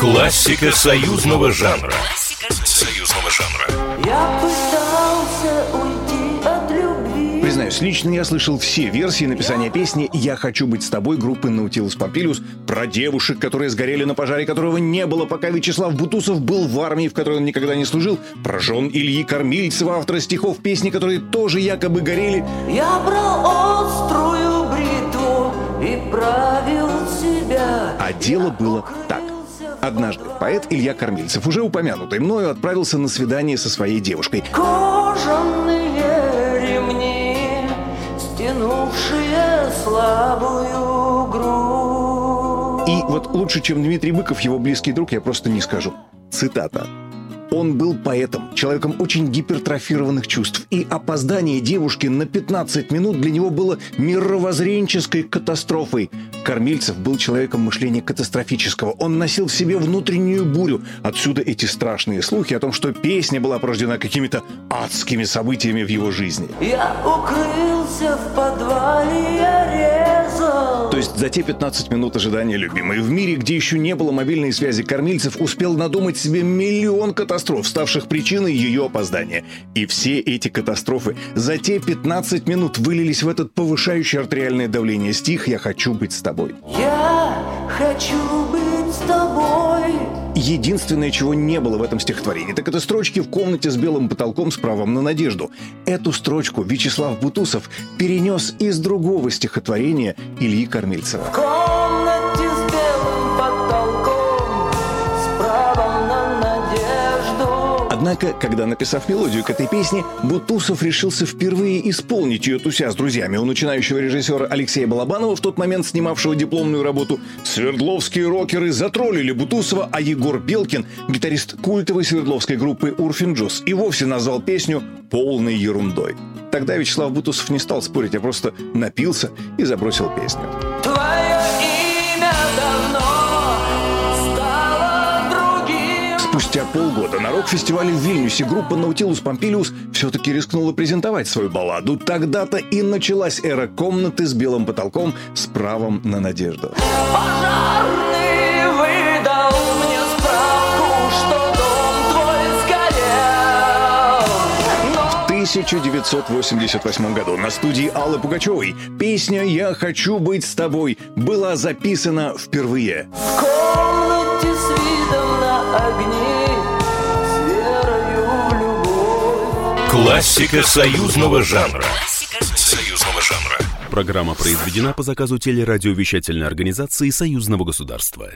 Классика союзного жанра. Союзного жанра. Я пытался уйти от любви. Признаюсь, лично я слышал все версии написания песни «Я хочу быть с тобой» группы Nautilus Pompilius про девушек, которые сгорели на пожаре, которого не было, пока Вячеслав Бутусов был в армии, в которой он никогда не служил, про жен Ильи Кормильцева, автора стихов песни, которые тоже якобы горели. Я брал острую бритву и правил себя. А дело было так. Однажды поэт Илья Кормильцев, уже упомянутый мною, отправился на свидание со своей девушкой. Кожаные ремни, стянувшие слабую грудь. И вот лучше, чем Дмитрий Быков, его близкий друг, я просто не скажу. Цитата. Он был поэтом, человеком очень гипертрофированных чувств, и опоздание девушки на 15 минут для него было мировоззренческой катастрофой. Кормильцев был человеком мышления катастрофического. Он носил в себе внутреннюю бурю. Отсюда эти страшные слухи о том, что песня была порождена какими-то адскими событиями в его жизни. Я укрылся в подвале, я резал. То есть за те 15 минут ожидания любимой в мире, где еще не было мобильной связи кормильцев, успел надумать себе миллион катастроф, ставших причиной ее опоздания. И все эти катастрофы за те 15 минут вылились в этот повышающий артериальное давление стих «Я хочу быть с тобой». Я хочу быть с тобой. Единственное, чего не было в этом стихотворении, так это строчки в комнате с белым потолком с правом на надежду. Эту строчку Вячеслав Бутусов перенес из другого стихотворения Ильи Кормильцева. В Однако, когда написав мелодию к этой песне, Бутусов решился впервые исполнить ее туся с друзьями. У начинающего режиссера Алексея Балабанова, в тот момент снимавшего дипломную работу, Свердловские рокеры затроллили Бутусова, а Егор Белкин, гитарист культовой свердловской группы Урфин Джус, и вовсе назвал песню полной ерундой. Тогда Вячеслав Бутусов не стал спорить, а просто напился и забросил песню. Спустя полгода на рок-фестивале в Вильнюсе группа Nautilus Pompilius все-таки рискнула презентовать свою балладу. Тогда-то и началась эра комнаты с белым потолком с правом на надежду. Пожарный выдал мне справку, что дом твой сгорел. Но В 1988 году на студии Аллы Пугачевой песня «Я хочу быть с тобой» была записана впервые. в комнате с видом на огни, Классика союзного жанра. Союзного жанра. Программа произведена по заказу телерадиовещательной организации Союзного государства.